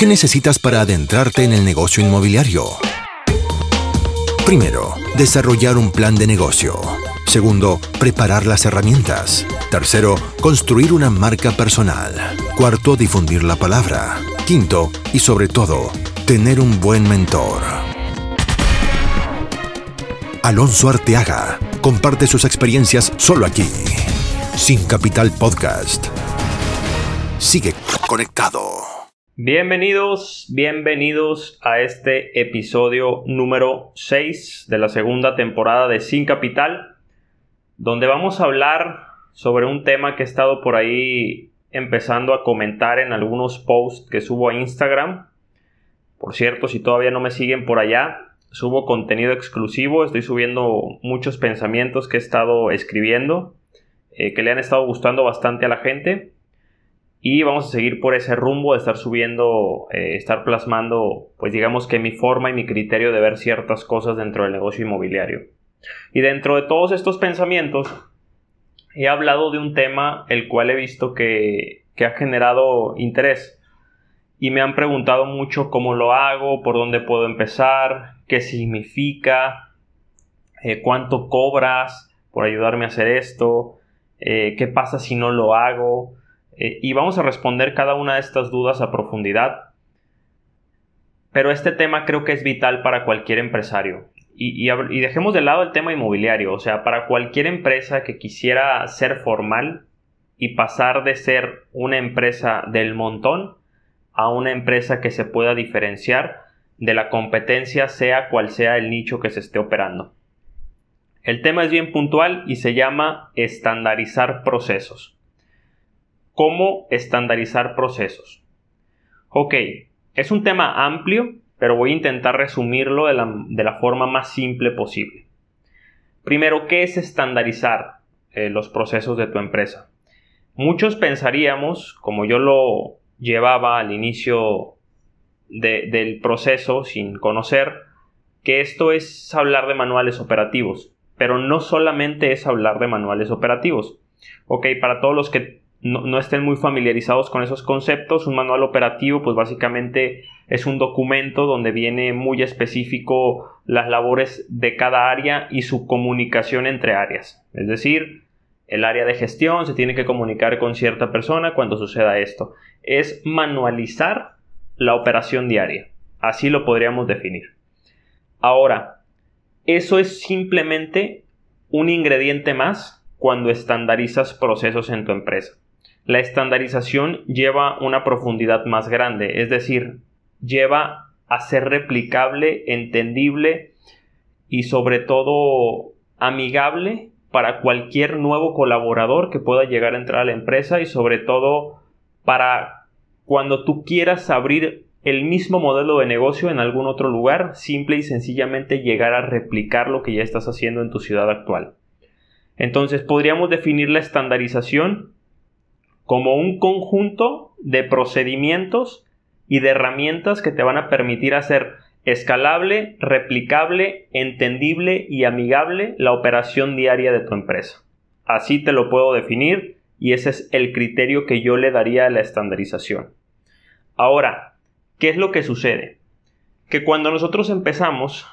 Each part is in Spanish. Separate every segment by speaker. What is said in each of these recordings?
Speaker 1: ¿Qué necesitas para adentrarte en el negocio inmobiliario? Primero, desarrollar un plan de negocio. Segundo, preparar las herramientas. Tercero, construir una marca personal. Cuarto, difundir la palabra. Quinto, y sobre todo, tener un buen mentor. Alonso Arteaga comparte sus experiencias solo aquí. Sin Capital Podcast. Sigue conectado.
Speaker 2: Bienvenidos, bienvenidos a este episodio número 6 de la segunda temporada de Sin Capital, donde vamos a hablar sobre un tema que he estado por ahí empezando a comentar en algunos posts que subo a Instagram. Por cierto, si todavía no me siguen por allá, subo contenido exclusivo, estoy subiendo muchos pensamientos que he estado escribiendo, eh, que le han estado gustando bastante a la gente. Y vamos a seguir por ese rumbo de estar subiendo, eh, estar plasmando, pues digamos que mi forma y mi criterio de ver ciertas cosas dentro del negocio inmobiliario. Y dentro de todos estos pensamientos, he hablado de un tema el cual he visto que, que ha generado interés. Y me han preguntado mucho cómo lo hago, por dónde puedo empezar, qué significa, eh, cuánto cobras por ayudarme a hacer esto, eh, qué pasa si no lo hago. Eh, y vamos a responder cada una de estas dudas a profundidad. Pero este tema creo que es vital para cualquier empresario. Y, dejemos de lado el tema inmobiliario. O sea, para cualquier empresa que quisiera ser formal y pasar de ser una empresa del montón a una empresa que se pueda diferenciar de la competencia sea cual sea el nicho que se esté operando. El tema es bien puntual y se llama estandarizar procesos. ¿Cómo estandarizar procesos? Ok, es un tema amplio, pero voy a intentar resumirlo de la, forma más simple posible. Primero, ¿qué es estandarizar eh, los procesos de tu empresa? Muchos pensaríamos, como yo lo llevaba al inicio del proceso sin conocer, que esto es hablar de manuales operativos, pero no solamente es hablar de manuales operativos. Ok, para todos los que no, estén muy familiarizados con esos conceptos, un manual operativo pues básicamente es un documento donde viene muy específico las labores de cada área y su comunicación entre áreas. Es decir, el área de gestión se tiene que comunicar con cierta persona cuando suceda esto. Es manualizar la operación diaria. Así lo podríamos definir. Ahora, eso es simplemente un ingrediente más cuando estandarizas procesos en tu empresa. La estandarización lleva una profundidad más grande, es decir, lleva a ser replicable, entendible y sobre todo amigable para cualquier nuevo colaborador que pueda llegar a entrar a la empresa y sobre todo para cuando tú quieras abrir el mismo modelo de negocio en algún otro lugar, simple y sencillamente llegar a replicar lo que ya estás haciendo en tu ciudad actual. Entonces podríamos definir la estandarización como un conjunto de procedimientos y de herramientas que te van a permitir hacer escalable, replicable, entendible y amigable la operación diaria de tu empresa. Así te lo puedo definir y ese es el criterio que yo le daría a la estandarización. Ahora, ¿qué es lo que sucede? Que cuando nosotros empezamos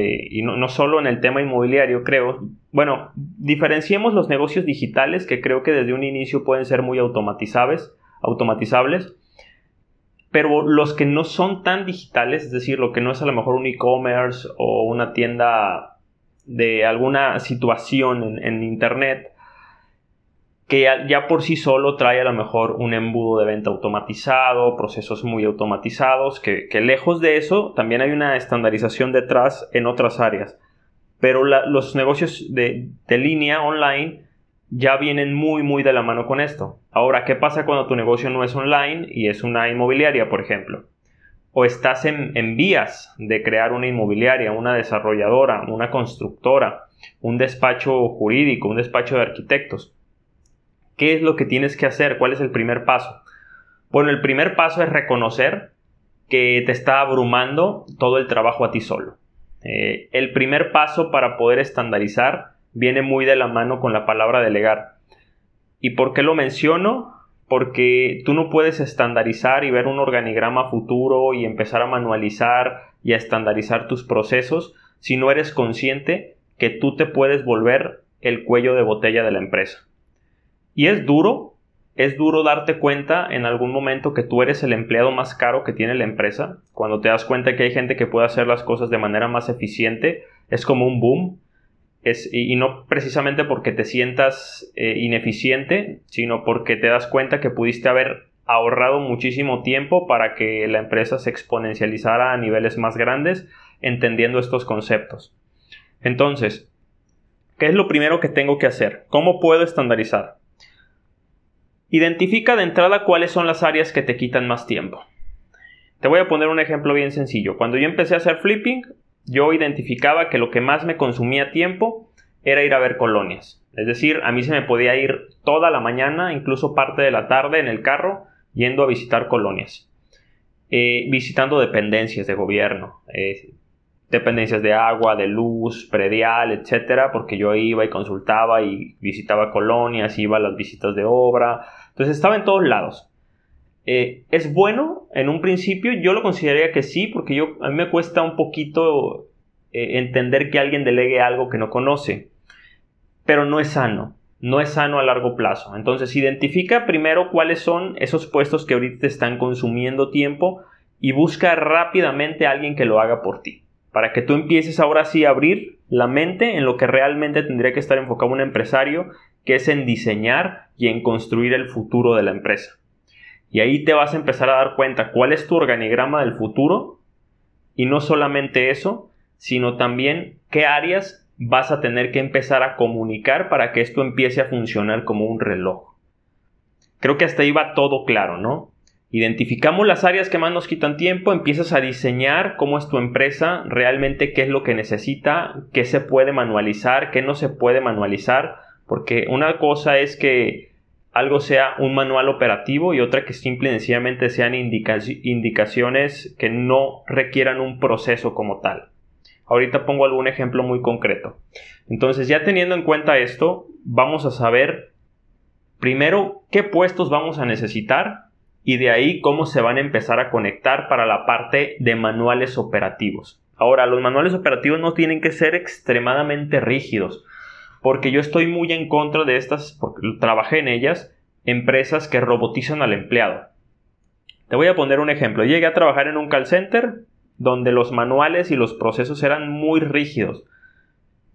Speaker 2: y no, solo en el tema inmobiliario, creo. Bueno, diferenciemos los negocios digitales que creo que desde un inicio pueden ser muy automatizables, automatizables, pero los que no son tan digitales, es decir, lo que no es a lo mejor un e-commerce o una tienda de alguna situación en Internet, que ya, por sí solo trae a lo mejor un embudo de venta automatizado, procesos muy automatizados, que, lejos de eso también hay una estandarización detrás en otras áreas. Pero los negocios de, de línea online ya vienen muy muy de la mano con esto. Ahora, ¿qué pasa cuando tu negocio no es online y es una inmobiliaria, por ejemplo? O estás en, en vías de crear una inmobiliaria, una desarrolladora, una constructora, un despacho jurídico, un despacho de arquitectos ¿Qué es lo que tienes que hacer? ¿Cuál es el primer paso? Bueno, el primer paso es reconocer que te está abrumando todo el trabajo a ti solo. Eh, el primer paso para poder estandarizar viene muy de la mano con la palabra delegar. ¿Y por qué lo menciono? porque tú no puedes estandarizar y ver un organigrama futuro y empezar a manualizar y a estandarizar tus procesos si no eres consciente que tú te puedes volver el cuello de botella de la empresa. Y es duro, es duro darte cuenta en algún momento que tú eres el empleado más caro que tiene la empresa. Cuando te das cuenta que hay gente que puede hacer las cosas de manera más eficiente, es como un boom. Es, y, no precisamente porque te sientas eh, ineficiente, sino porque te das cuenta que pudiste haber ahorrado muchísimo tiempo para que la empresa se exponencializara a niveles más grandes, entendiendo estos conceptos. Entonces, ¿qué es lo primero que tengo que hacer? ¿Cómo puedo estandarizar? Identifica de entrada cuáles son las áreas que te quitan más tiempo. Te voy a poner un ejemplo bien sencillo. Cuando yo empecé a hacer flipping, yo identificaba que lo que más me consumía tiempo era ir a ver colonias. Es decir, a mí se me podía ir toda la mañana, incluso parte de la tarde en el carro, yendo a visitar colonias. Eh, visitando dependencias de gobierno, eh, dependencias de agua, de luz, predial, etcétera, porque yo iba y consultaba y visitaba colonias, iba a las visitas de obra, entonces estaba en todos lados. Eh, ¿Es bueno en un principio? Yo lo consideraría que sí, porque a mí me cuesta un poquito eh, entender que alguien delegue algo que no conoce, pero no es sano, no es sano a largo plazo. Entonces identifica primero cuáles son esos puestos que ahorita te están consumiendo tiempo y busca rápidamente a alguien que lo haga por ti, para que tú empieces ahora sí a abrir la mente en lo que realmente tendría que estar enfocado un empresario que es en diseñar y en construir el futuro de la empresa. Y ahí te vas a empezar a dar cuenta cuál es tu organigrama del futuro y no solamente eso, sino también qué áreas vas a tener que empezar a comunicar para que esto empiece a funcionar como un reloj. Creo que hasta ahí va todo claro, ¿no? Identificamos las áreas que más nos quitan tiempo, empiezas a diseñar cómo es tu empresa, realmente qué es lo que necesita, qué se puede manualizar, qué no se puede manualizar, porque una cosa es que algo sea un manual operativo y otra que simple y sencillamente sean indicaciones que no requieran un proceso como tal. Ahorita pongo algún ejemplo muy concreto. Entonces, ya teniendo en cuenta esto, vamos a saber primero qué puestos vamos a necesitar y de ahí cómo se van a empezar a conectar para la parte de manuales operativos. Ahora, los manuales operativos no tienen que ser extremadamente rígidos porque yo estoy muy en contra de estas, porque trabajé en ellas, empresas que robotizan al empleado. Te voy a poner un ejemplo. Llegué a trabajar en un call center donde los manuales y los procesos eran muy rígidos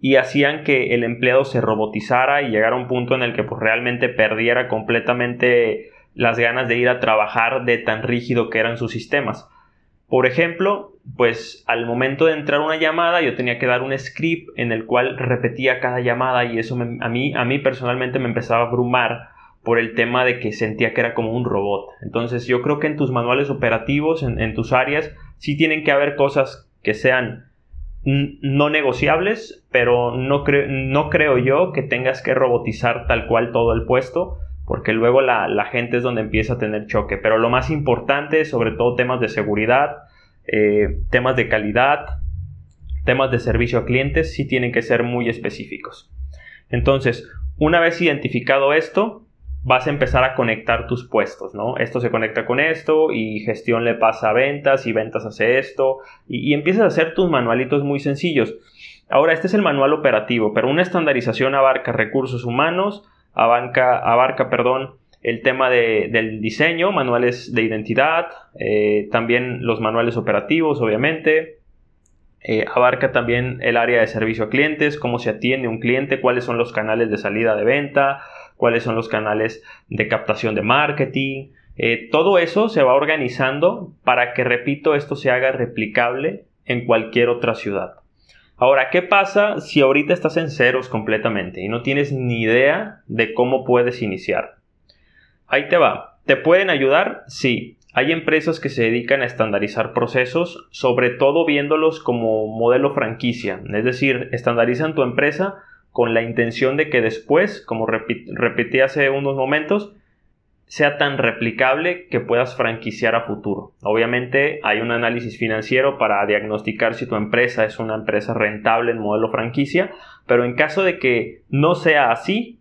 Speaker 2: y hacían que el empleado se robotizara y llegara a un punto en el que pues, realmente perdiera completamente las ganas de ir a trabajar de tan rígido que eran sus sistemas. Por ejemplo, pues al momento de entrar una llamada yo tenía que dar un script en el cual repetía cada llamada y eso a, mí, a mí personalmente me empezaba a abrumar por el tema de que sentía que era como un robot. Entonces yo creo que en tus manuales operativos, en, tus áreas, sí tienen que haber cosas que sean no negociables, pero no, no creo yo que tengas que robotizar tal cual todo el puesto, porque luego la, gente es donde empieza a tener choque. Pero lo más importante, sobre todo temas de seguridad, eh, temas de calidad, temas de servicio a clientes, sí tienen que ser muy específicos. Entonces, una vez identificado esto, vas a empezar a conectar tus puestos, ¿no? Esto se conecta con esto y gestión le pasa a ventas y ventas hace esto y, y empiezas a hacer tus manualitos muy sencillos. Ahora, este es el manual operativo, pero una estandarización abarca recursos humanos, abarca, abarca perdón, el tema del diseño, manuales de identidad, eh, también los manuales operativos, obviamente. Eh, abarca también el área de servicio a clientes, cómo se atiende un cliente, cuáles son los canales de salida de venta, cuáles son los canales de captación de marketing. Eh, todo eso se va organizando para que, repito, esto se haga replicable en cualquier otra ciudad. Ahora, ¿qué pasa si ahorita estás en ceros completamente y no tienes ni idea de cómo puedes iniciar? Ahí te va. ¿Te pueden ayudar? Sí. Hay empresas que se dedican a estandarizar procesos, sobre todo viéndolos como modelo franquicia, es decir, estandarizan tu empresa con la intención de que después, como repetí hace unos momentos, sea tan replicable que puedas franquiciar a futuro. Obviamente hay un análisis financiero para diagnosticar si tu empresa es una empresa rentable en modelo franquicia, pero en caso de que no sea así,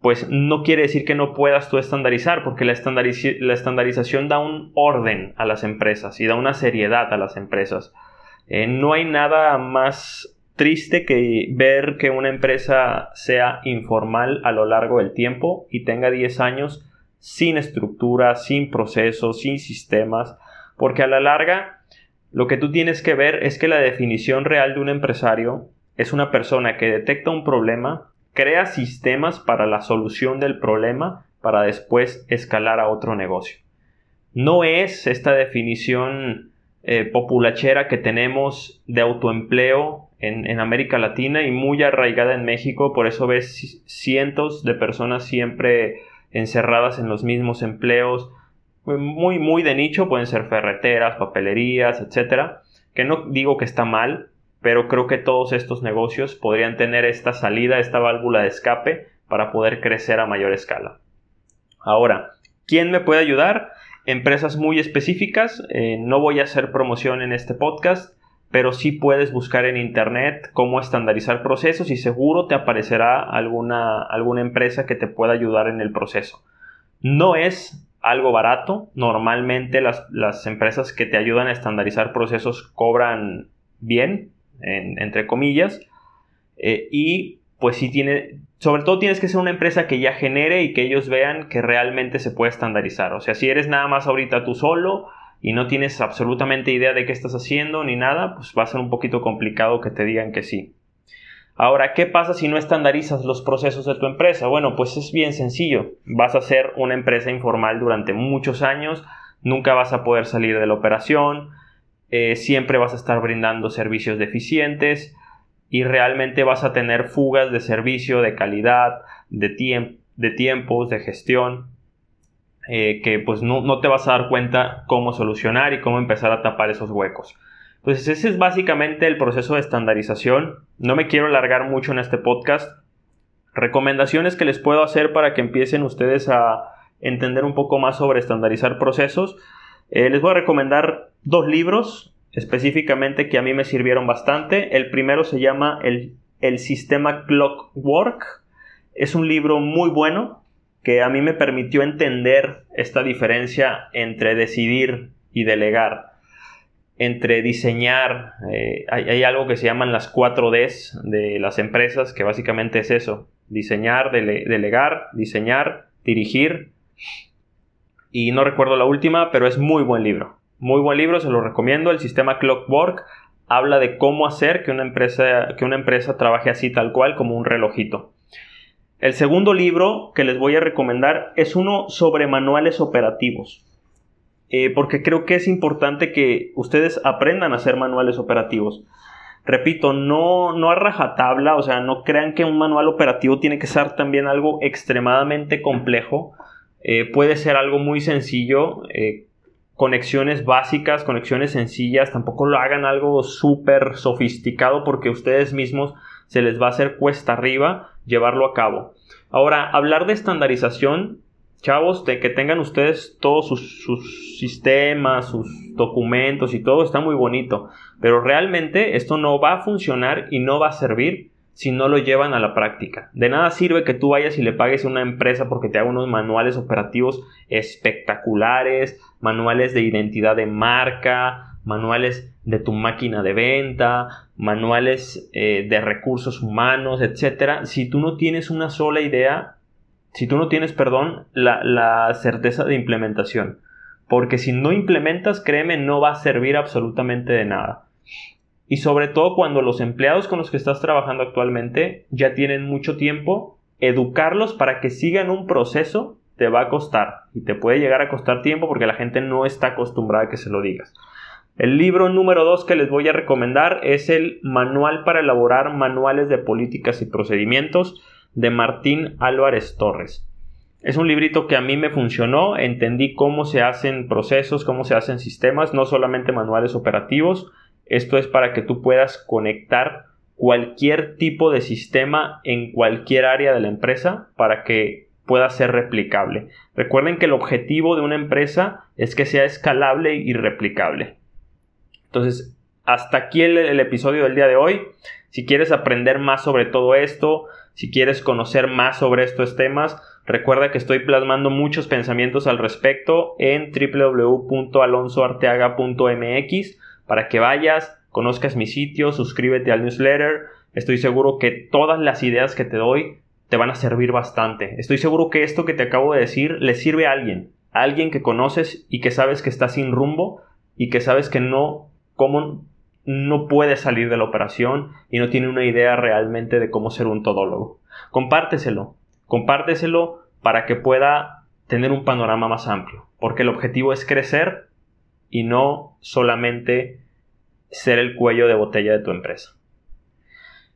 Speaker 2: pues no quiere decir que no puedas tú estandarizar, porque la, estandarización da un orden a las empresas y da una seriedad a las empresas. Eh, no hay nada más triste que ver que una empresa sea informal a lo largo del tiempo y tenga 10 años sin estructura, sin procesos, sin sistemas, porque a la larga lo que tú tienes que ver es que la definición real de un empresario es una persona que detecta un problema, crea sistemas para la solución del problema para después escalar a otro negocio. No es esta definición eh, populachera que tenemos de autoempleo en, en, América Latina y muy arraigada en México, por eso ves cientos de personas siempre encerradas en los mismos empleos, muy, muy de nicho, pueden ser ferreteras, papelerías, etcétera, que no digo que está mal, pero creo que todos estos negocios podrían tener esta salida, esta válvula de escape para poder crecer a mayor escala. Ahora, ¿quién me puede ayudar? Empresas muy específicas, eh, no voy a hacer promoción en este podcast, pero sí puedes buscar en internet cómo estandarizar procesos y seguro te aparecerá alguna, alguna empresa que te pueda ayudar en el proceso. No es algo barato, normalmente las, las empresas que te ayudan a estandarizar procesos cobran bien, entre comillas, eh, y pues sí tiene, sobre todo tienes que ser una empresa que ya genere y que ellos vean que realmente se puede estandarizar. O sea, si eres nada más ahorita tú solo y no tienes absolutamente idea de qué estás haciendo ni nada, pues va a ser un poquito complicado que te digan que sí. Ahora, ¿qué pasa si no estandarizas los procesos de tu empresa? Bueno, pues es bien sencillo. Vas a ser una empresa informal durante muchos años, nunca vas a poder salir de la operación, eh, siempre vas a estar brindando servicios deficientes y realmente vas a tener fugas de servicio, de calidad, de, de tiempos, de gestión, eh, que pues no, no te vas a dar cuenta cómo solucionar y cómo empezar a tapar esos huecos. Entonces ese es básicamente el proceso de estandarización. No me quiero alargar mucho en este podcast. Recomendaciones que les puedo hacer para que empiecen ustedes a entender un poco más sobre estandarizar procesos. Eh, les voy a recomendar dos libros específicamente que a mí me sirvieron bastante. El primero se llama El, el Sistema Clockwork. Es un libro muy bueno que a mí me permitió entender esta diferencia entre decidir y delegar. Entre diseñar, eh, hay, algo que se llaman las 4 Ds de las empresas, que básicamente es eso, diseñar, delegar, diseñar, dirigir y no recuerdo la última, pero es muy buen libro. Muy buen libro, se lo recomiendo. El sistema Clockwork habla de cómo hacer que una empresa, que una empresa trabaje así tal cual como un relojito. El segundo libro que les voy a recomendar es uno sobre manuales operativos. Eh, porque creo que es importante que ustedes aprendan a hacer manuales operativos. Repito, no, no a rajatabla, o sea, no crean que un manual operativo tiene que ser también algo extremadamente complejo. Eh, puede ser algo muy sencillo, eh, conexiones básicas, conexiones sencillas, tampoco lo hagan algo súper sofisticado porque ustedes mismos se les va a hacer cuesta arriba llevarlo a cabo. Ahora, hablar de estandarización, chavos, de que tengan ustedes todos sus, sistemas, sus documentos y todo está muy bonito, pero realmente esto no va a funcionar y no va a servir si no lo llevan a la práctica. De nada sirve que tú vayas y le pagues a una empresa porque te haga unos manuales operativos espectaculares, manuales de identidad de marca, manuales de tu máquina de venta, manuales eh, de recursos humanos, etcétera, si tú no tienes una sola idea, si tú no tienes, perdón, la, la certeza de implementación. Porque si no implementas, créeme, no va a servir absolutamente de nada. Y sobre todo cuando los empleados con los que estás trabajando actualmente ya tienen mucho tiempo, educarlos para que sigan un proceso te va a costar y te puede llegar a costar tiempo porque la gente no está acostumbrada a que se lo digas. El libro número 2 que les voy a recomendar es el Manual para elaborar manuales de políticas y procedimientos de Martín Álvarez Torres. Es un librito que a mí me funcionó, entendí cómo se hacen procesos, cómo se hacen sistemas, no solamente manuales operativos, esto es para que tú puedas conectar cualquier tipo de sistema en cualquier área de la empresa para que pueda ser replicable. Recuerden que el objetivo de una empresa es que sea escalable y replicable. Entonces, hasta aquí el, episodio del día de hoy. Si quieres aprender más sobre todo esto, Si quieres conocer más sobre estos temas, recuerda que estoy plasmando muchos pensamientos al respecto en www.alonsoarteaga.mx para que vayas, conozcas mi sitio, suscríbete al newsletter. Estoy seguro que todas las ideas que te doy te van a servir bastante. Estoy seguro que esto que te acabo de decir le sirve a alguien, a alguien que conoces y que sabes que está sin rumbo y que sabes que no, cómo no puede salir de la operación y no tiene una idea realmente de cómo ser un todólogo. Compárteselo, compárteselo para que pueda tener un panorama más amplio, porque el objetivo es crecer y no solamente ser el cuello de botella de tu empresa.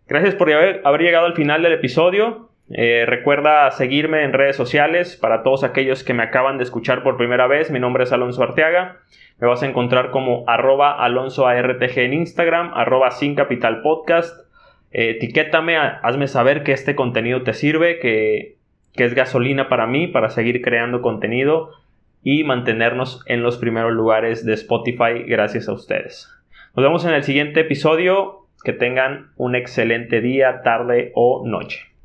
Speaker 2: Gracias por haber, llegado al final del episodio. Eh, recuerda seguirme en redes sociales para todos aquellos que me acaban de escuchar por primera vez. Mi nombre es Alonso Arteaga. Me vas a encontrar como arroba alonsoartg en Instagram, arroba sin capital podcast. Eh, etiquétame, hazme saber que este contenido te sirve, que, que es gasolina para mí, para seguir creando contenido y mantenernos en los primeros lugares de Spotify gracias a ustedes. Nos vemos en el siguiente episodio. Que tengan un excelente día, tarde o noche.